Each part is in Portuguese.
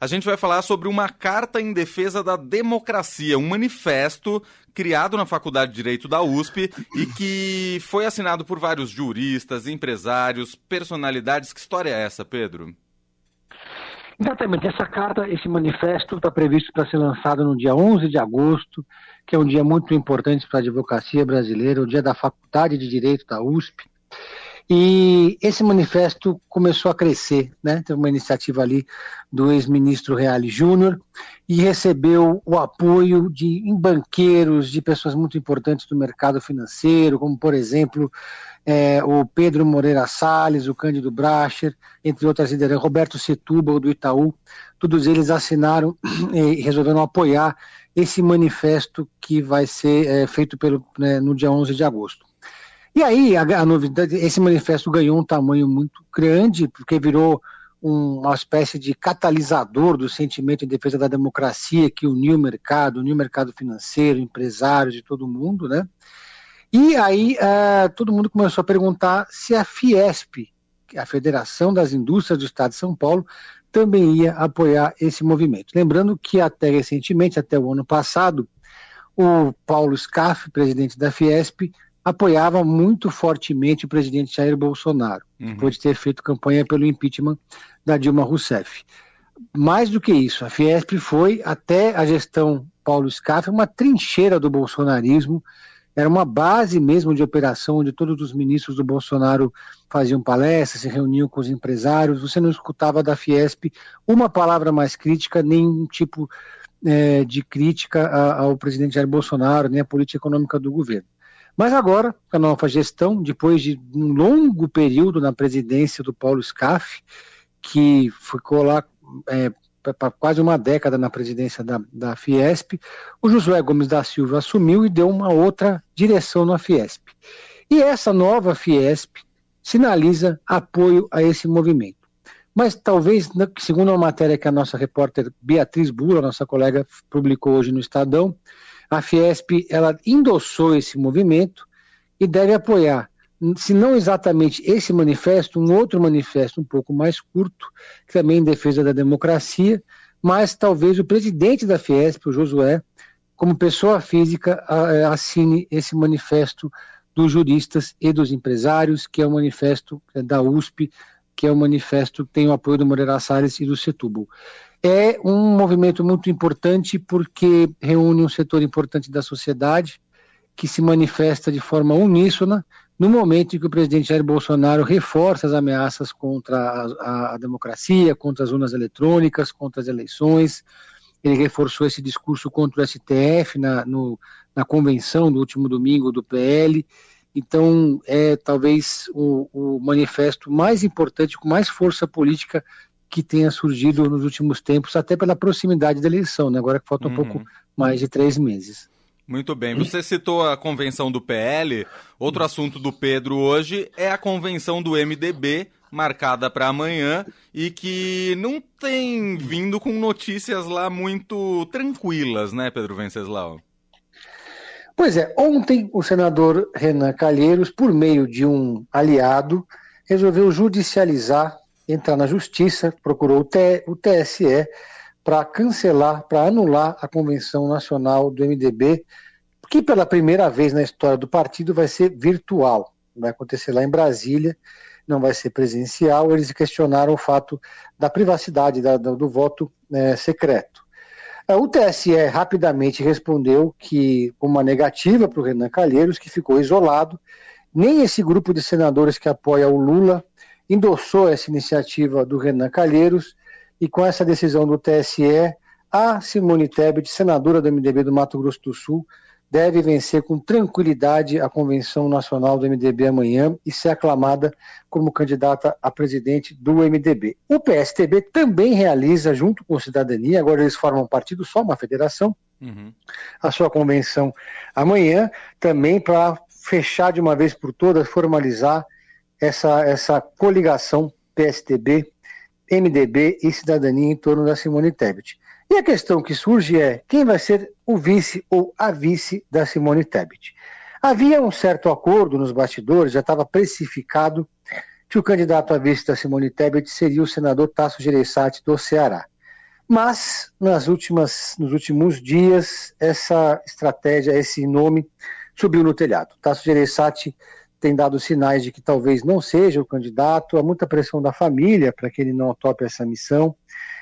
a gente vai falar sobre uma carta em defesa da democracia, um manifesto criado na Faculdade de Direito da USP e que foi assinado por vários juristas, empresários, personalidades. Que história é essa, Pedro? Exatamente. Essa carta, esse manifesto está previsto para ser lançado no dia 11 de agosto, que é um dia muito importante para a advocacia brasileira, o dia da Faculdade de Direito da USP. E esse manifesto começou a crescer, né? Teve uma iniciativa ali do ex-ministro Reale Júnior e recebeu o apoio de banqueiros, de pessoas muito importantes do mercado financeiro, como por exemplo é, o Pedro Moreira Salles, o Cândido Bracher, entre outras lideranças, Roberto Setúbal do Itaú, todos eles assinaram e resolveram apoiar esse manifesto que vai ser é, feito pelo, né, no dia 11 de agosto. E aí a, a, novidade, esse manifesto ganhou um tamanho muito grande, porque virou um, uma espécie de catalisador do sentimento em defesa da democracia que uniu o mercado, uniu o mercado financeiro, empresários de todo mundo, né? E aí uh, todo mundo começou a perguntar se a Fiesp, a Federação das Indústrias do Estado de São Paulo, também ia apoiar esse movimento. Lembrando que até recentemente, até o ano passado, o Paulo Scaff, presidente da Fiesp, apoiava muito fortemente o presidente Jair Bolsonaro, uhum. depois de ter feito campanha pelo impeachment da Dilma Rousseff. Mais do que isso, a Fiesp foi, até a gestão Paulo Scaff, uma trincheira do bolsonarismo, era uma base mesmo de operação onde todos os ministros do Bolsonaro faziam palestras, se reuniam com os empresários, você não escutava da Fiesp uma palavra mais crítica, nenhum tipo é, de crítica ao presidente Jair Bolsonaro, nem à política econômica do governo. Mas agora, com a nova gestão, depois de um longo período na presidência do Paulo Scaff, que ficou lá é, para quase uma década na presidência da, da Fiesp, o Josué Gomes da Silva assumiu e deu uma outra direção na Fiesp. E essa nova Fiesp sinaliza apoio a esse movimento. Mas talvez, segundo uma matéria que a nossa repórter Beatriz Bula, nossa colega, publicou hoje no Estadão, a Fiesp ela endossou esse movimento e deve apoiar, se não exatamente esse manifesto, um outro manifesto um pouco mais curto, também em defesa da democracia, mas talvez o presidente da Fiesp, o Josué, como pessoa física, é, assine esse manifesto dos juristas e dos empresários, que é o manifesto é, da USP, que é o manifesto que tem o apoio do Moreira Salles e do Setúbal é um movimento muito importante porque reúne um setor importante da sociedade que se manifesta de forma uníssona no momento em que o presidente Jair Bolsonaro reforça as ameaças contra a, a, democracia, contra as urnas eletrônicas, contra as eleições. Ele reforçou esse discurso contra o STF na, no, na convenção do último domingo do PL. Então, é talvez o, o manifesto mais importante, com mais força política que tenha surgido nos últimos tempos, até pela proximidade da eleição, né? agora que falta um uhum. pouco mais de três meses. Muito bem. Você citou a convenção do PL. Outro assunto do Pedro hoje é a convenção do MDB, marcada para amanhã, e que não tem vindo com notícias lá muito tranquilas, né, Pedro Venceslau? Pois é, ontem o senador Renan Calheiros, por meio de um aliado, resolveu judicializar entrar na justiça, procurou o, TSE para cancelar, para anular a convenção nacional do MDB, que pela primeira vez na história do partido vai ser virtual, vai acontecer lá em Brasília, não vai ser presencial. Eles questionaram o fato da privacidade da, do, voto né, secreto. O TSE rapidamente respondeu que uma negativa para o Renan Calheiros, que ficou isolado, nem esse grupo de senadores que apoia o Lula endossou essa iniciativa do Renan Calheiros e com essa decisão do TSE, a Simone Tebet, senadora do MDB do Mato Grosso do Sul, deve vencer com tranquilidade a convenção nacional do MDB amanhã e ser aclamada como candidata a presidente do MDB. O PSTB também realiza, junto com a Cidadania, agora eles formam um partido só, uma federação, uhum. a sua convenção amanhã, também para fechar de uma vez por todas, formalizar essa, essa coligação PSDB, MDB e Cidadania em torno da Simone Tebet. E a questão que surge é quem vai ser o vice ou a vice da Simone Tebet. Havia um certo acordo nos bastidores, já estava precificado que o candidato a vice da Simone Tebet seria o senador Tasso Gereissati do Ceará. Mas, nas últimas, nos últimos dias, essa estratégia, esse nome, subiu no telhado. Tasso Gereissati tem dado sinais de que talvez não seja o candidato, há muita pressão da família para que ele não tope essa missão.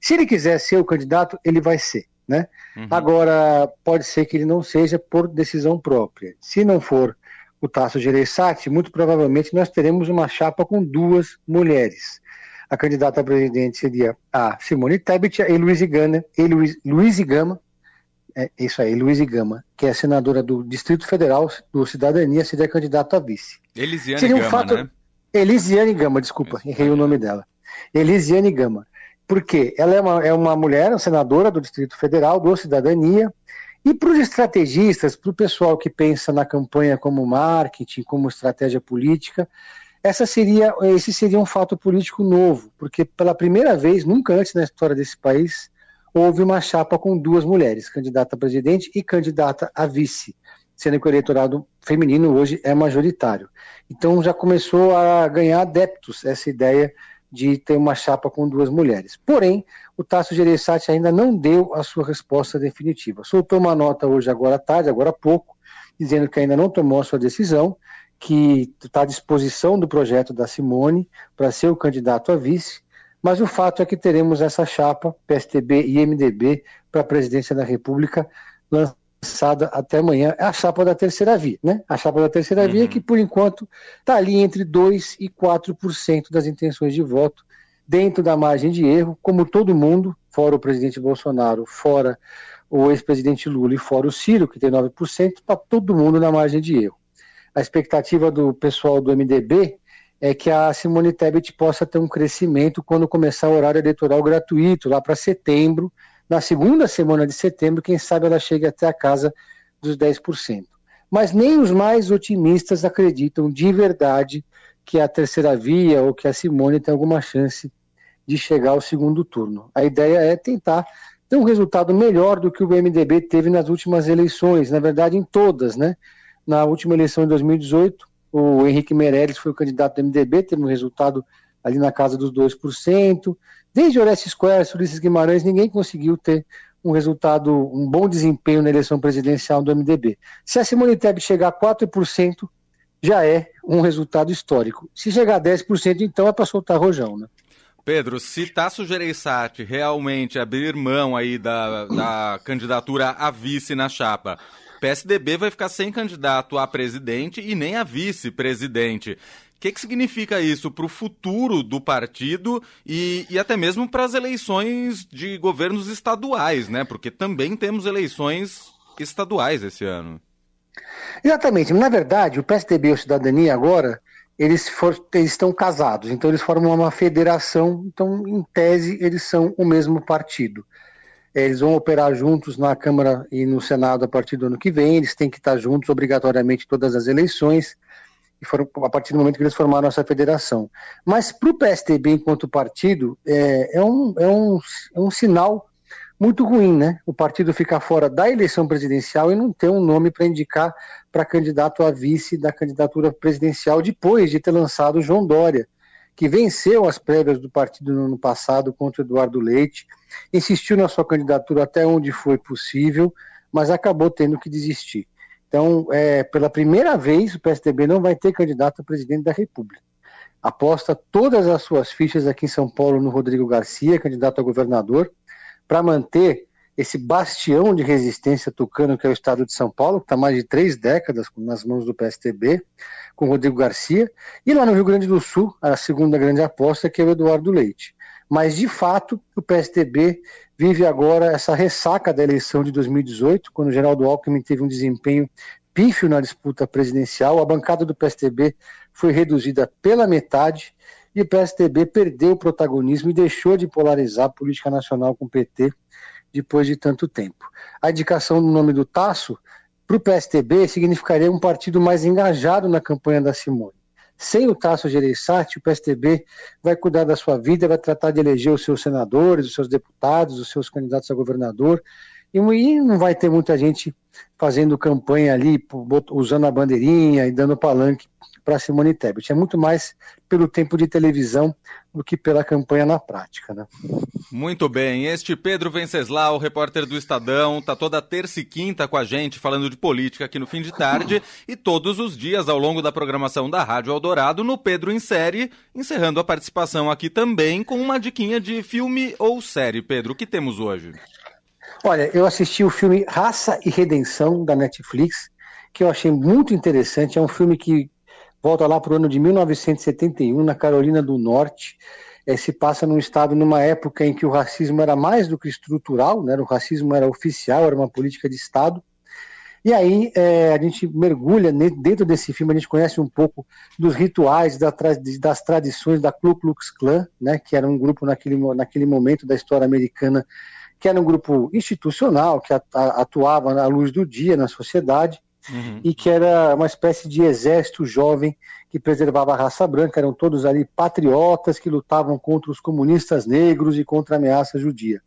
Se ele quiser ser o candidato, ele vai ser. Né? Uhum. Agora, pode ser que ele não seja por decisão própria. Se não for o Tasso Gereissati, muito provavelmente nós teremos uma chapa com duas mulheres a candidata a presidente seria a Simone Tebet e Luiz Gama, e Luiz, Luiz Gama, é isso aí, Luiz Gama, que é senadora do Distrito Federal do Cidadania, seria candidata a vice. Elisiane seria um Gama, fato... né? Elisiane Gama, desculpa, isso. errei o nome dela. Elisiane Gama. Por quê? Ela é uma, é uma mulher, senadora do Distrito Federal, do Cidadania, e para os estrategistas, para o pessoal que pensa na campanha como marketing, como estratégia política, essa seria, esse seria um fato político novo, porque pela primeira vez, nunca antes na história desse país, houve uma chapa com duas mulheres, candidata a presidente e candidata a vice, sendo que o eleitorado feminino hoje é majoritário. Então já começou a ganhar adeptos essa ideia de ter uma chapa com duas mulheres. Porém, o Tasso Gereissati ainda não deu a sua resposta definitiva. Soltou uma nota hoje, agora à tarde, agora há pouco, dizendo que ainda não tomou a sua decisão que está à disposição do projeto da Simone para ser o candidato a vice, mas o fato é que teremos essa chapa, PSTB e MDB, para a presidência da República, lançada até amanhã. É a chapa da terceira via, né? A chapa da terceira uhum. via que, por enquanto, está ali entre 2% e 4% das intenções de voto, dentro da margem de erro, como todo mundo, fora o presidente Bolsonaro, fora o ex-presidente Lula e fora o Ciro, que tem 9%, está todo mundo na margem de erro a expectativa do pessoal do MDB é que a Simone Tebet possa ter um crescimento quando começar o horário eleitoral gratuito, lá para setembro, na segunda semana de setembro, quem sabe ela chegue até a casa dos 10%. Mas nem os mais otimistas acreditam de verdade que a terceira via ou que a Simone tem alguma chance de chegar ao segundo turno. A ideia é tentar ter um resultado melhor do que o MDB teve nas últimas eleições, na verdade em todas, né? Na última eleição de 2018, o Henrique Meirelles foi o candidato do MDB, teve um resultado ali na casa dos 2%. Desde Orestes Square, Ulisses Guimarães, ninguém conseguiu ter um resultado, um bom desempenho na eleição presidencial do MDB. Se a Simone Tebet chegar a 4%, já é um resultado histórico. Se chegar a 10%, então é para soltar rojão, né? Pedro, se Tasso Gereissati realmente abrir mão aí da, da candidatura a vice na chapa, PSDB vai ficar sem candidato a presidente e nem a vice-presidente. O que, que significa isso para o futuro do partido e, e até mesmo para as eleições de governos estaduais, né? Porque também temos eleições estaduais esse ano. Exatamente. Na verdade, o PSDB e a Cidadania agora eles, for, eles, estão casados, então eles formam uma federação, então em tese eles são o mesmo partido. Eles vão operar juntos na Câmara e no Senado a partir do ano que vem, eles têm que estar juntos obrigatoriamente todas as eleições, e foram a partir do momento que eles formaram essa federação. Mas para o PSDB, enquanto partido, é, é, um, é, um, é um sinal muito ruim, né? O partido ficar fora da eleição presidencial e não ter um nome para indicar para candidato a vice da candidatura presidencial depois de ter lançado João Dória que venceu as prévias do partido no ano passado contra Eduardo Leite, insistiu na sua candidatura até onde foi possível, mas acabou tendo que desistir. Então, é, pela primeira vez, o PSDB não vai ter candidato a presidente da República. Aposta todas as suas fichas aqui em São Paulo no Rodrigo Garcia, candidato a governador, para manter esse bastião de resistência tucano que é o estado de São Paulo, que está mais de três décadas nas mãos do PSDB, com Rodrigo Garcia, e lá no Rio Grande do Sul, a segunda grande aposta, que é o Eduardo Leite. Mas, de fato, o PSDB vive agora essa ressaca da eleição de 2018, quando o Geraldo Alckmin teve um desempenho pífio na disputa presidencial, a bancada do PSDB foi reduzida pela metade e o PSDB perdeu o protagonismo e deixou de polarizar a política nacional com o PT depois de tanto tempo. A indicação do nome do Tasso para o PSTB significaria um partido mais engajado na campanha da Simone. Sem o Tasso Gereissati, o PSTB vai cuidar da sua vida, vai tratar de eleger os seus senadores, os seus deputados, os seus candidatos a governador, e não vai ter muita gente fazendo campanha ali, usando a bandeirinha e dando palanque para Simone Tebet. É muito mais pelo tempo de televisão do que pela campanha na prática. Né? Muito bem. Este Pedro Venceslau, repórter do Estadão, está toda terça e quinta com a gente falando de política aqui no fim de tarde e todos os dias ao longo da programação da Rádio Eldorado no Pedro em Série, encerrando a participação aqui também com uma diquinha de filme ou série. Pedro, o que temos hoje? Olha, eu assisti o filme Raça e Redenção da Netflix, que eu achei muito interessante. É um filme que volta lá para o ano de 1971, na Carolina do Norte. É, se passa num estado, numa época em que o racismo era mais do que estrutural, né? o racismo era oficial, era uma política de Estado. E aí é, a gente mergulha dentro desse filme, a gente conhece um pouco dos rituais, das tradições da Ku Klux Klan, né, que era um grupo naquele, naquele momento da história americana que era um grupo institucional, que atuava à luz do dia na sociedade, uhum. e que era uma espécie de exército jovem que preservava a raça branca, eram todos ali patriotas que lutavam contra os comunistas negros e contra a ameaça judia.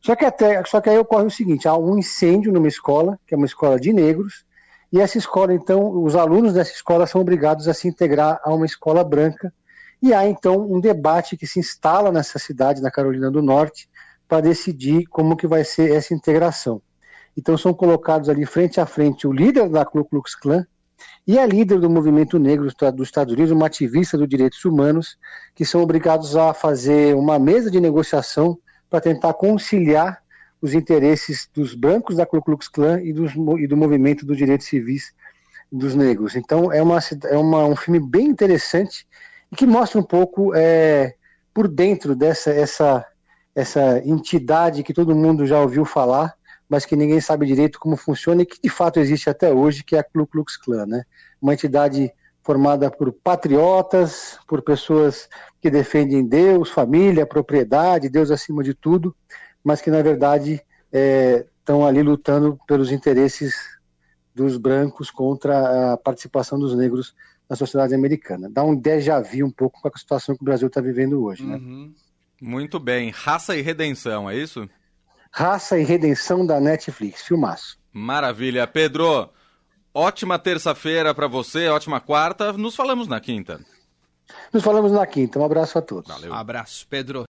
Só que, até, só que aí ocorre o seguinte: há um incêndio numa escola, que é uma escola de negros, e essa escola, então, os alunos dessa escola são obrigados a se integrar a uma escola branca, e há então um debate que se instala nessa cidade, na Carolina do Norte, para decidir como que vai ser essa integração. Então são colocados ali frente a frente o líder da Ku Klux Klan e a líder do movimento negro dos Estados Unidos, uma ativista dos direitos humanos, que são obrigados a fazer uma mesa de negociação para tentar conciliar os interesses dos brancos da Ku Klux Klan e, dos, e do movimento dos direitos civis dos negros. Então é, uma, é uma, um filme bem interessante e que mostra um pouco é, por dentro dessa essa, essa entidade que todo mundo já ouviu falar, mas que ninguém sabe direito como funciona e que de fato existe até hoje, que é a Ku Klux Klan, né? Uma entidade formada por patriotas, por pessoas que defendem Deus, família, propriedade, Deus acima de tudo, mas que na verdade estão é, ali lutando pelos interesses dos brancos contra a participação dos negros na sociedade americana. Dá um déjà vu um pouco com a situação que o Brasil está vivendo hoje, né? Uhum. Muito bem. Raça e Redenção, é isso? Raça e Redenção da Netflix. Filmaço. Maravilha. Pedro, ótima terça-feira para você, ótima quarta. Nos falamos na quinta. Nos falamos na quinta. Um abraço a todos. Valeu. Um abraço, Pedro.